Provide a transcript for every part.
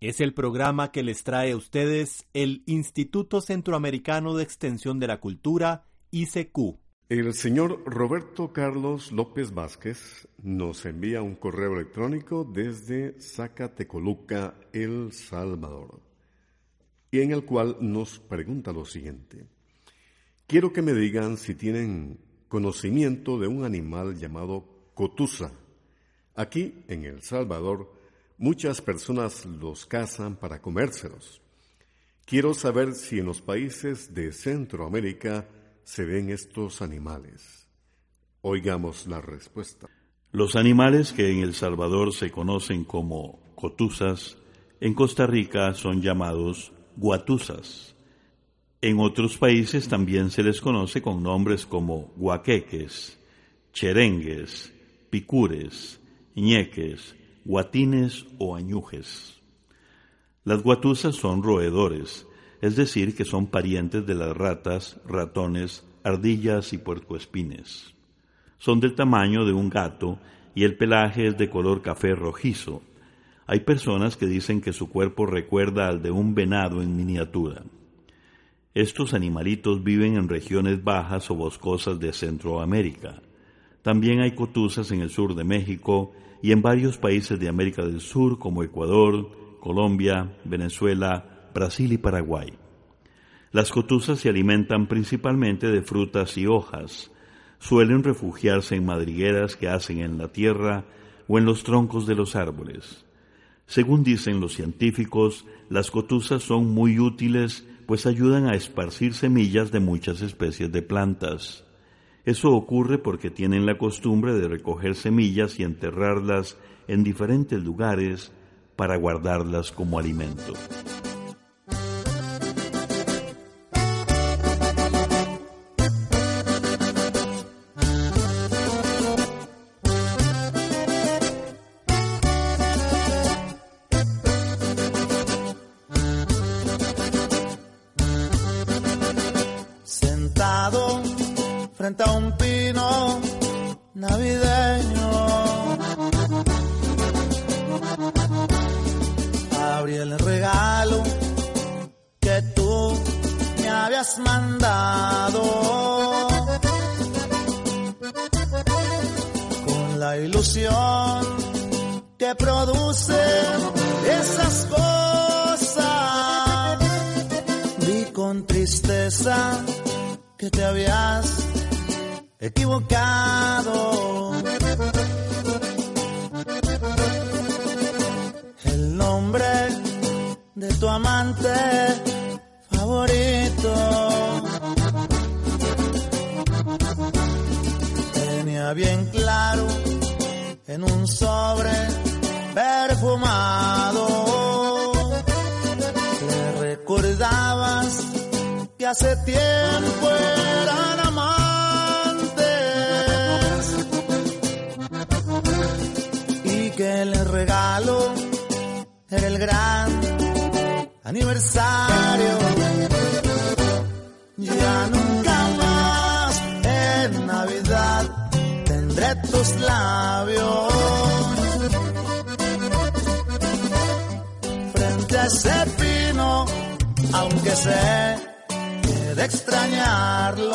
Es el programa que les trae a ustedes el Instituto Centroamericano de Extensión de la Cultura, ICQ. El señor Roberto Carlos López Vázquez nos envía un correo electrónico desde Zacatecoluca, El Salvador, y en el cual nos pregunta lo siguiente. Quiero que me digan si tienen conocimiento de un animal llamado cotusa Aquí, en El Salvador, muchas personas los cazan para comérselos. Quiero saber si en los países de Centroamérica se ven estos animales. Oigamos la respuesta. Los animales que en El Salvador se conocen como cotuzas, en Costa Rica son llamados guatusas. En otros países también se les conoce con nombres como guaqueques, cherengues, picures, ñeques, guatines o añujes. Las guatusas son roedores, es decir, que son parientes de las ratas, ratones, ardillas y puercoespines. Son del tamaño de un gato y el pelaje es de color café rojizo. Hay personas que dicen que su cuerpo recuerda al de un venado en miniatura. Estos animalitos viven en regiones bajas o boscosas de Centroamérica. También hay cotuzas en el sur de México y en varios países de América del Sur como Ecuador, Colombia, Venezuela, Brasil y Paraguay. Las cotuzas se alimentan principalmente de frutas y hojas. Suelen refugiarse en madrigueras que hacen en la tierra o en los troncos de los árboles. Según dicen los científicos, las cotuzas son muy útiles pues ayudan a esparcir semillas de muchas especies de plantas. Eso ocurre porque tienen la costumbre de recoger semillas y enterrarlas en diferentes lugares para guardarlas como alimento. puse esas cosas. Vi con tristeza que te habías equivocado. El nombre de tu amante favorito. Tenía bien claro en un sobre hace tiempo eran amantes y que el regalo era el gran aniversario. Ya nunca más en Navidad tendré tus labios ese pino, aunque sé de extrañarlo.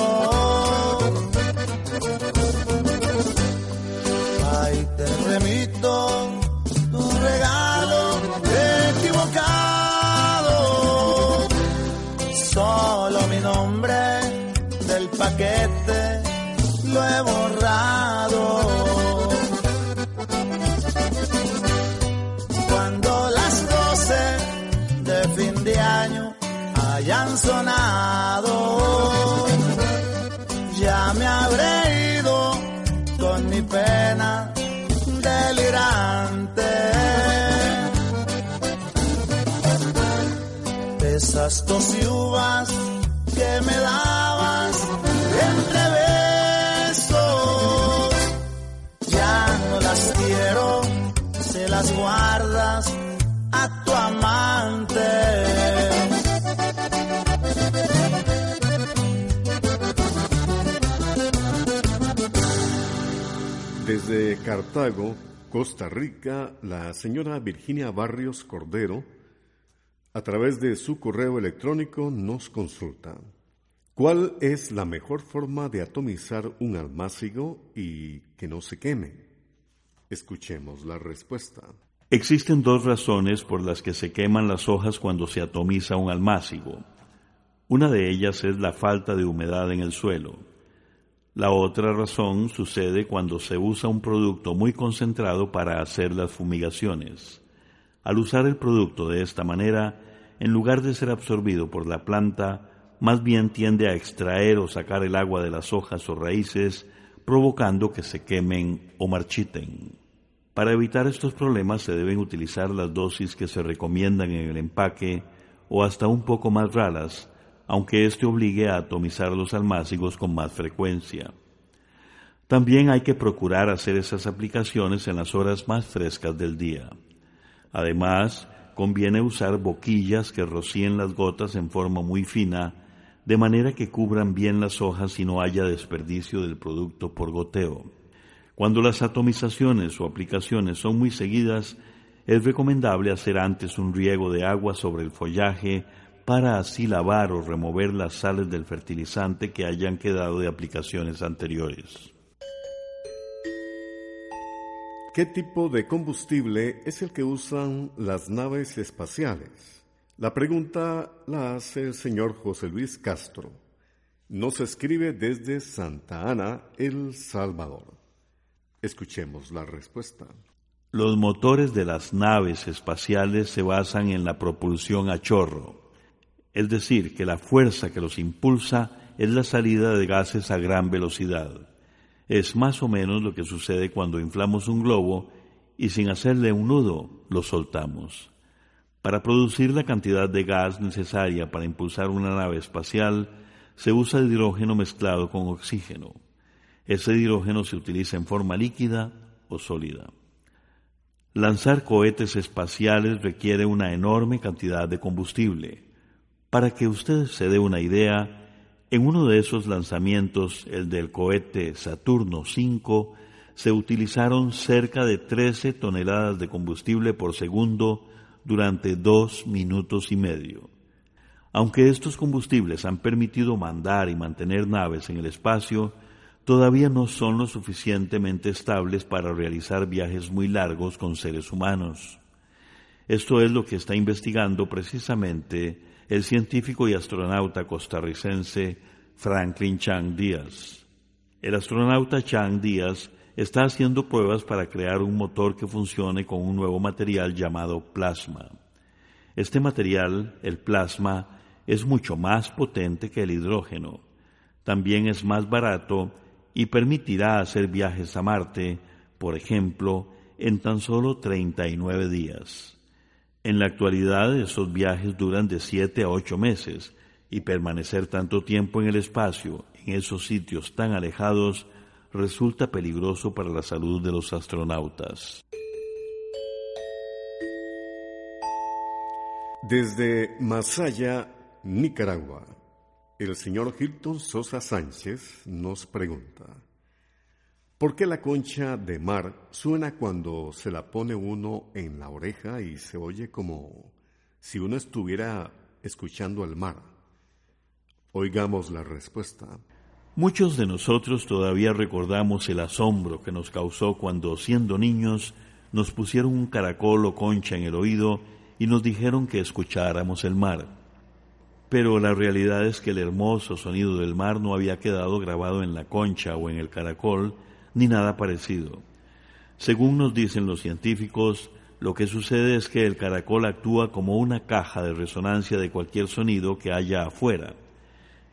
Esas dos uvas que me dabas entre besos. Ya no las quiero, se las guardas a tu amante. Desde Cartago, Costa Rica, la señora Virginia Barrios Cordero, a través de su correo electrónico, nos consulta. ¿Cuál es la mejor forma de atomizar un almácigo y que no se queme? Escuchemos la respuesta. Existen dos razones por las que se queman las hojas cuando se atomiza un almácigo. Una de ellas es la falta de humedad en el suelo. La otra razón sucede cuando se usa un producto muy concentrado para hacer las fumigaciones. Al usar el producto de esta manera, en lugar de ser absorbido por la planta, más bien tiende a extraer o sacar el agua de las hojas o raíces, provocando que se quemen o marchiten. Para evitar estos problemas se deben utilizar las dosis que se recomiendan en el empaque o hasta un poco más raras, aunque esto obligue a atomizar los almácigos con más frecuencia. También hay que procurar hacer esas aplicaciones en las horas más frescas del día. Además, conviene usar boquillas que rocíen las gotas en forma muy fina, de manera que cubran bien las hojas y no haya desperdicio del producto por goteo. Cuando las atomizaciones o aplicaciones son muy seguidas, es recomendable hacer antes un riego de agua sobre el follaje para así lavar o remover las sales del fertilizante que hayan quedado de aplicaciones anteriores. ¿Qué tipo de combustible es el que usan las naves espaciales? La pregunta la hace el señor José Luis Castro. Nos escribe desde Santa Ana, El Salvador. Escuchemos la respuesta. Los motores de las naves espaciales se basan en la propulsión a chorro es decir, que la fuerza que los impulsa es la salida de gases a gran velocidad. Es más o menos lo que sucede cuando inflamos un globo y sin hacerle un nudo lo soltamos. Para producir la cantidad de gas necesaria para impulsar una nave espacial, se usa hidrógeno mezclado con oxígeno. Ese hidrógeno se utiliza en forma líquida o sólida. Lanzar cohetes espaciales requiere una enorme cantidad de combustible. Para que usted se dé una idea, en uno de esos lanzamientos, el del cohete Saturno V, se utilizaron cerca de 13 toneladas de combustible por segundo durante dos minutos y medio. Aunque estos combustibles han permitido mandar y mantener naves en el espacio, todavía no son lo suficientemente estables para realizar viajes muy largos con seres humanos. Esto es lo que está investigando precisamente el científico y astronauta costarricense Franklin Chang Díaz. El astronauta Chang Díaz está haciendo pruebas para crear un motor que funcione con un nuevo material llamado plasma. Este material, el plasma, es mucho más potente que el hidrógeno. También es más barato y permitirá hacer viajes a Marte, por ejemplo, en tan solo 39 días. En la actualidad esos viajes duran de siete a ocho meses y permanecer tanto tiempo en el espacio, en esos sitios tan alejados, resulta peligroso para la salud de los astronautas. Desde Masaya, Nicaragua, el señor Hilton Sosa Sánchez nos pregunta. ¿Por qué la concha de mar suena cuando se la pone uno en la oreja y se oye como si uno estuviera escuchando al mar? Oigamos la respuesta. Muchos de nosotros todavía recordamos el asombro que nos causó cuando, siendo niños, nos pusieron un caracol o concha en el oído y nos dijeron que escucháramos el mar. Pero la realidad es que el hermoso sonido del mar no había quedado grabado en la concha o en el caracol, ni nada parecido. Según nos dicen los científicos, lo que sucede es que el caracol actúa como una caja de resonancia de cualquier sonido que haya afuera.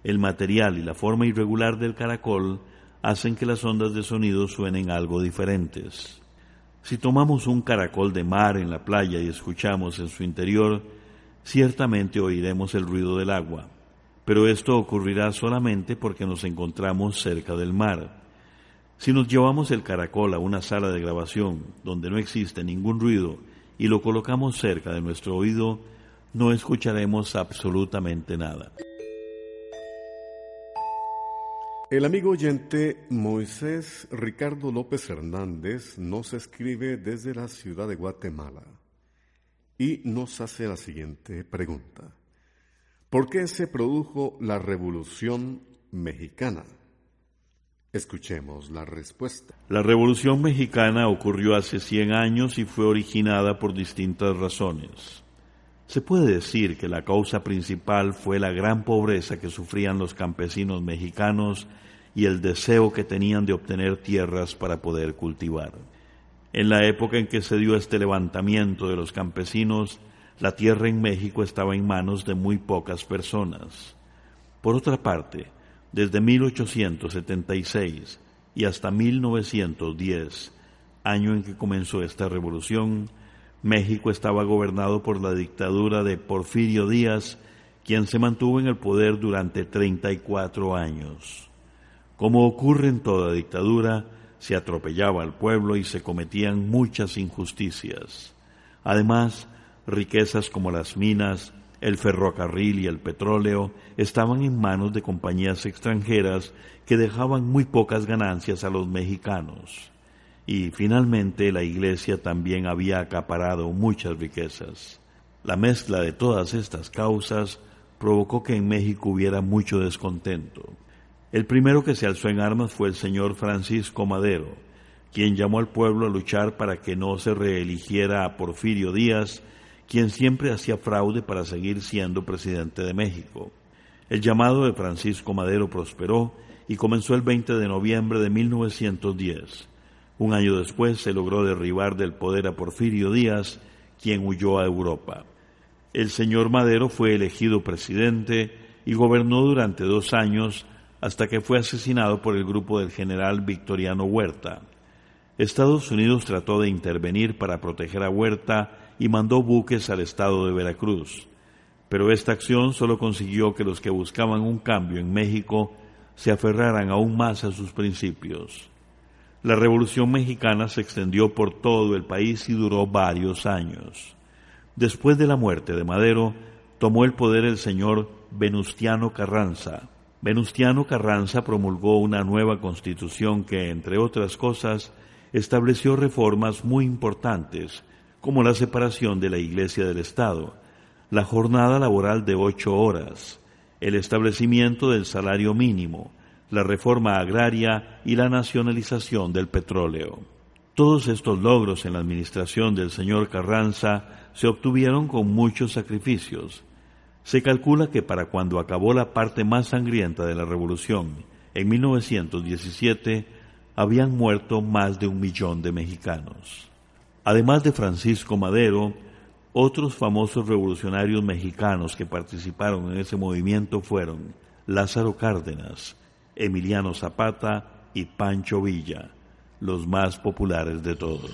El material y la forma irregular del caracol hacen que las ondas de sonido suenen algo diferentes. Si tomamos un caracol de mar en la playa y escuchamos en su interior, ciertamente oiremos el ruido del agua, pero esto ocurrirá solamente porque nos encontramos cerca del mar. Si nos llevamos el caracol a una sala de grabación donde no existe ningún ruido y lo colocamos cerca de nuestro oído, no escucharemos absolutamente nada. El amigo oyente Moisés Ricardo López Hernández nos escribe desde la ciudad de Guatemala y nos hace la siguiente pregunta. ¿Por qué se produjo la Revolución Mexicana? Escuchemos la respuesta. La Revolución Mexicana ocurrió hace 100 años y fue originada por distintas razones. Se puede decir que la causa principal fue la gran pobreza que sufrían los campesinos mexicanos y el deseo que tenían de obtener tierras para poder cultivar. En la época en que se dio este levantamiento de los campesinos, la tierra en México estaba en manos de muy pocas personas. Por otra parte, desde 1876 y hasta 1910, año en que comenzó esta revolución, México estaba gobernado por la dictadura de Porfirio Díaz, quien se mantuvo en el poder durante 34 años. Como ocurre en toda dictadura, se atropellaba al pueblo y se cometían muchas injusticias. Además, riquezas como las minas, el ferrocarril y el petróleo estaban en manos de compañías extranjeras que dejaban muy pocas ganancias a los mexicanos y finalmente la Iglesia también había acaparado muchas riquezas. La mezcla de todas estas causas provocó que en México hubiera mucho descontento. El primero que se alzó en armas fue el señor Francisco Madero, quien llamó al pueblo a luchar para que no se reeligiera a Porfirio Díaz, quien siempre hacía fraude para seguir siendo presidente de México. El llamado de Francisco Madero prosperó y comenzó el 20 de noviembre de 1910. Un año después se logró derribar del poder a Porfirio Díaz, quien huyó a Europa. El señor Madero fue elegido presidente y gobernó durante dos años hasta que fue asesinado por el grupo del general Victoriano Huerta. Estados Unidos trató de intervenir para proteger a Huerta y mandó buques al estado de Veracruz, pero esta acción solo consiguió que los que buscaban un cambio en México se aferraran aún más a sus principios. La Revolución Mexicana se extendió por todo el país y duró varios años. Después de la muerte de Madero, tomó el poder el señor Venustiano Carranza. Venustiano Carranza promulgó una nueva constitución que, entre otras cosas, estableció reformas muy importantes, como la separación de la Iglesia del Estado, la jornada laboral de ocho horas, el establecimiento del salario mínimo, la reforma agraria y la nacionalización del petróleo. Todos estos logros en la administración del señor Carranza se obtuvieron con muchos sacrificios. Se calcula que para cuando acabó la parte más sangrienta de la revolución, en 1917, habían muerto más de un millón de mexicanos. Además de Francisco Madero, otros famosos revolucionarios mexicanos que participaron en ese movimiento fueron Lázaro Cárdenas, Emiliano Zapata y Pancho Villa, los más populares de todos.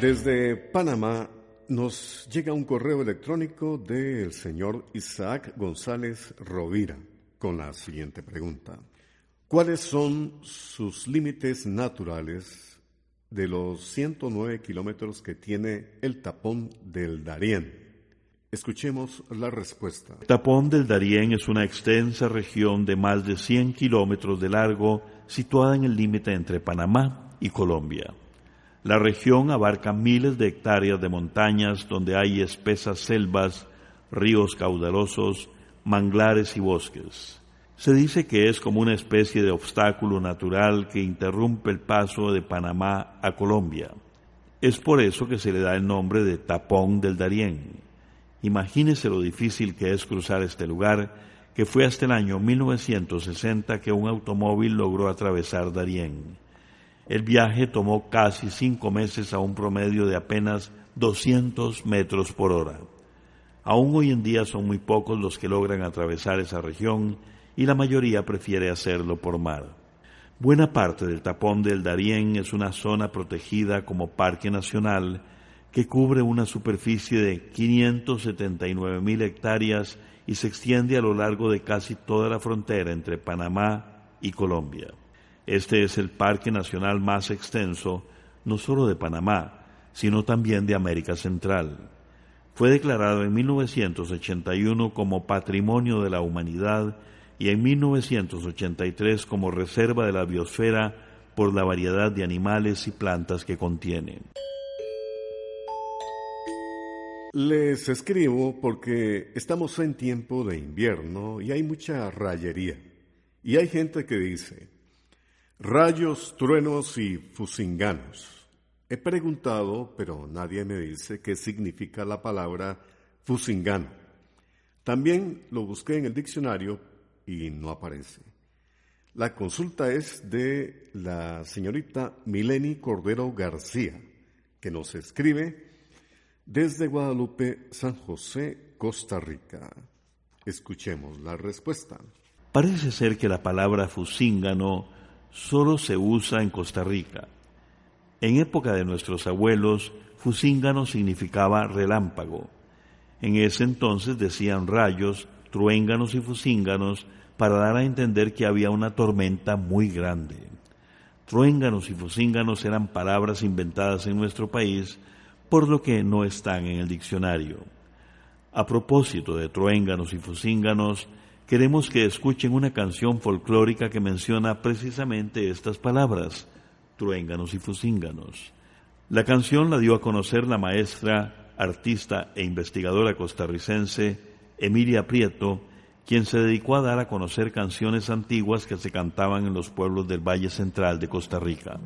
Desde Panamá nos llega un correo electrónico del señor Isaac González Rovira con la siguiente pregunta. ¿Cuáles son sus límites naturales de los 109 kilómetros que tiene el tapón del Darién? Escuchemos la respuesta. El tapón del Darién es una extensa región de más de 100 kilómetros de largo situada en el límite entre Panamá y Colombia. La región abarca miles de hectáreas de montañas donde hay espesas selvas, ríos caudalosos, manglares y bosques. Se dice que es como una especie de obstáculo natural que interrumpe el paso de Panamá a Colombia. Es por eso que se le da el nombre de Tapón del Darién. Imagínese lo difícil que es cruzar este lugar, que fue hasta el año 1960 que un automóvil logró atravesar Darién. El viaje tomó casi cinco meses a un promedio de apenas 200 metros por hora. Aún hoy en día son muy pocos los que logran atravesar esa región y la mayoría prefiere hacerlo por mar. Buena parte del tapón del Darién es una zona protegida como parque nacional que cubre una superficie de 579 mil hectáreas y se extiende a lo largo de casi toda la frontera entre Panamá y Colombia. Este es el parque nacional más extenso, no solo de Panamá, sino también de América Central. Fue declarado en 1981 como Patrimonio de la Humanidad y en 1983 como Reserva de la Biosfera por la variedad de animales y plantas que contiene. Les escribo porque estamos en tiempo de invierno y hay mucha rayería. Y hay gente que dice, Rayos, truenos y fusinganos. He preguntado, pero nadie me dice qué significa la palabra fusingano. También lo busqué en el diccionario y no aparece. La consulta es de la señorita Mileni Cordero García, que nos escribe desde Guadalupe, San José, Costa Rica. Escuchemos la respuesta. Parece ser que la palabra fusíngano solo se usa en Costa Rica. En época de nuestros abuelos, fusíngano significaba relámpago. En ese entonces decían rayos, truénganos y fusínganos para dar a entender que había una tormenta muy grande. Truénganos y fusínganos eran palabras inventadas en nuestro país, por lo que no están en el diccionario. A propósito de truénganos y fusínganos, queremos que escuchen una canción folclórica que menciona precisamente estas palabras, truénganos y fusínganos. La canción la dio a conocer la maestra, artista e investigadora costarricense Emilia Prieto, quien se dedicó a dar a conocer canciones antiguas que se cantaban en los pueblos del Valle Central de Costa Rica.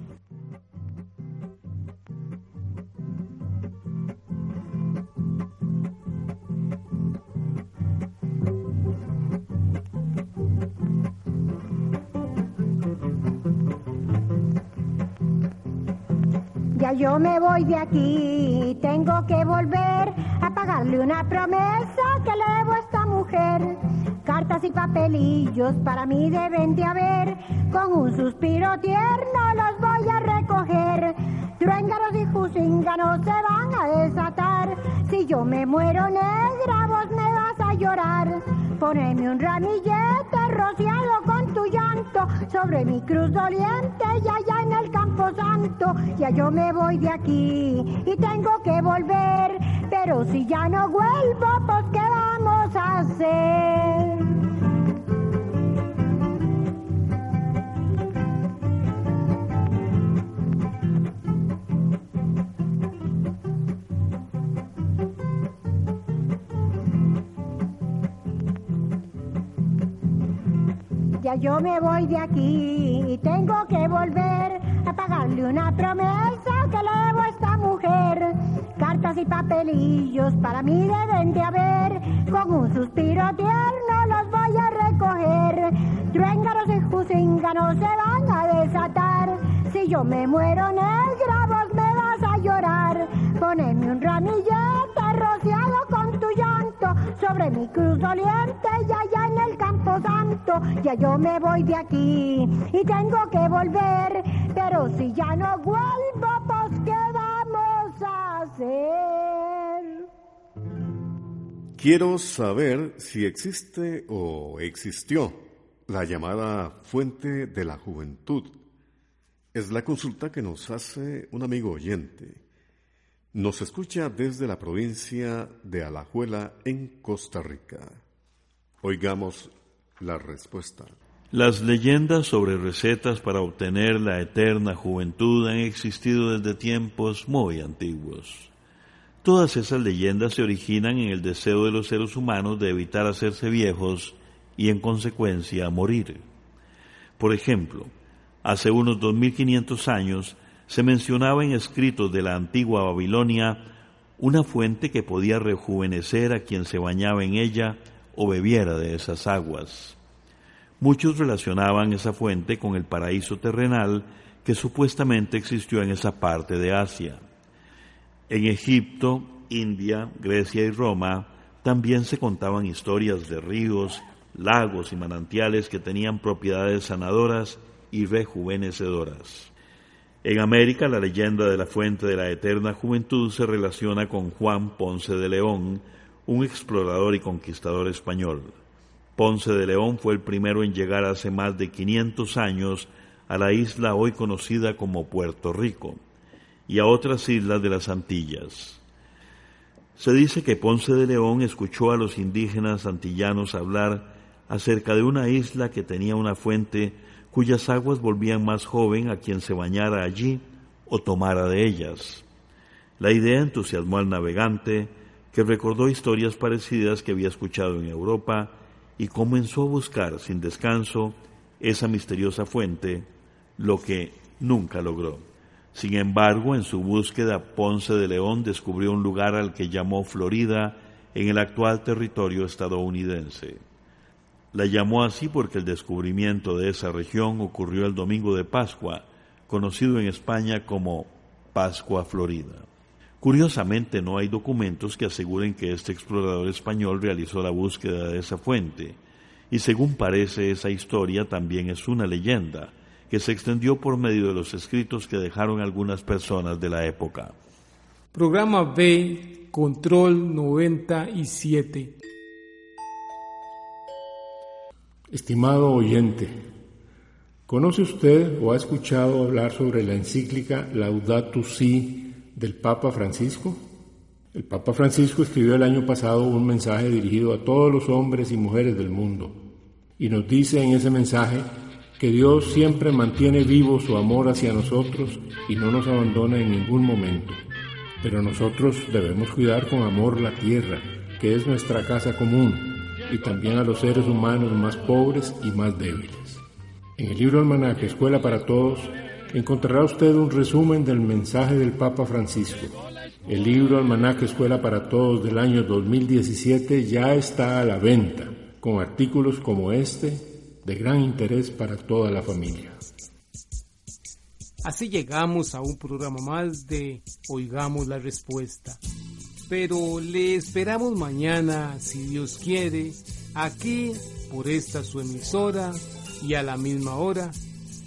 De aquí, tengo que volver a pagarle una promesa que le debo a esta mujer. Cartas y papelillos para mí deben de haber, con un suspiro tierno los voy a recoger. Truénganos y jusínganos se van a desatar, si yo me muero negra vos me vas a llorar. Poneme un ramillete rociado con tu llanto sobre mi cruz doliente y allá en el campo santo. Ya yo me voy de aquí y tengo que volver, pero si ya no vuelvo, pues ¿qué vamos a hacer? Yo me voy de aquí y tengo que volver a pagarle una promesa que le debo a esta mujer. Cartas y papelillos para mí deben de haber, con un suspiro tierno los voy a recoger. Truénganos y jusínganos se van a desatar, si yo me muero negra vos me vas a llorar. Poneme un ramillete rociado con tu llanto sobre mi cruz doliente y allá en campo santo. Ya yo me voy de aquí y tengo que volver, pero si ya no vuelvo, pues ¿qué vamos hacer. Quiero saber si existe o existió la llamada fuente de la juventud. Es la consulta que nos hace un amigo oyente. Nos escucha desde la provincia de Alajuela en Costa Rica. Oigamos la respuesta. Las leyendas sobre recetas para obtener la eterna juventud han existido desde tiempos muy antiguos. Todas esas leyendas se originan en el deseo de los seres humanos de evitar hacerse viejos y en consecuencia morir. Por ejemplo, hace unos 2500 años se mencionaba en escritos de la antigua Babilonia una fuente que podía rejuvenecer a quien se bañaba en ella o bebiera de esas aguas. Muchos relacionaban esa fuente con el paraíso terrenal que supuestamente existió en esa parte de Asia. En Egipto, India, Grecia y Roma también se contaban historias de ríos, lagos y manantiales que tenían propiedades sanadoras y rejuvenecedoras. En América la leyenda de la fuente de la eterna juventud se relaciona con Juan Ponce de León, un explorador y conquistador español. Ponce de León fue el primero en llegar hace más de 500 años a la isla hoy conocida como Puerto Rico y a otras islas de las Antillas. Se dice que Ponce de León escuchó a los indígenas antillanos hablar acerca de una isla que tenía una fuente cuyas aguas volvían más joven a quien se bañara allí o tomara de ellas. La idea entusiasmó al navegante, que recordó historias parecidas que había escuchado en Europa y comenzó a buscar sin descanso esa misteriosa fuente, lo que nunca logró. Sin embargo, en su búsqueda, Ponce de León descubrió un lugar al que llamó Florida en el actual territorio estadounidense. La llamó así porque el descubrimiento de esa región ocurrió el domingo de Pascua, conocido en España como Pascua Florida. Curiosamente no hay documentos que aseguren que este explorador español realizó la búsqueda de esa fuente, y según parece esa historia también es una leyenda que se extendió por medio de los escritos que dejaron algunas personas de la época. Programa B, Control 97. Estimado oyente, ¿conoce usted o ha escuchado hablar sobre la encíclica Laudato Si del Papa Francisco? El Papa Francisco escribió el año pasado un mensaje dirigido a todos los hombres y mujeres del mundo y nos dice en ese mensaje que Dios siempre mantiene vivo su amor hacia nosotros y no nos abandona en ningún momento. Pero nosotros debemos cuidar con amor la tierra, que es nuestra casa común, y también a los seres humanos más pobres y más débiles. En el libro Almanaque Escuela para Todos encontrará usted un resumen del mensaje del Papa Francisco. El libro Almanaque Escuela para Todos del año 2017 ya está a la venta, con artículos como este de gran interés para toda la familia. Así llegamos a un programa más de Oigamos la Respuesta. Pero le esperamos mañana, si Dios quiere, aquí por esta su emisora y a la misma hora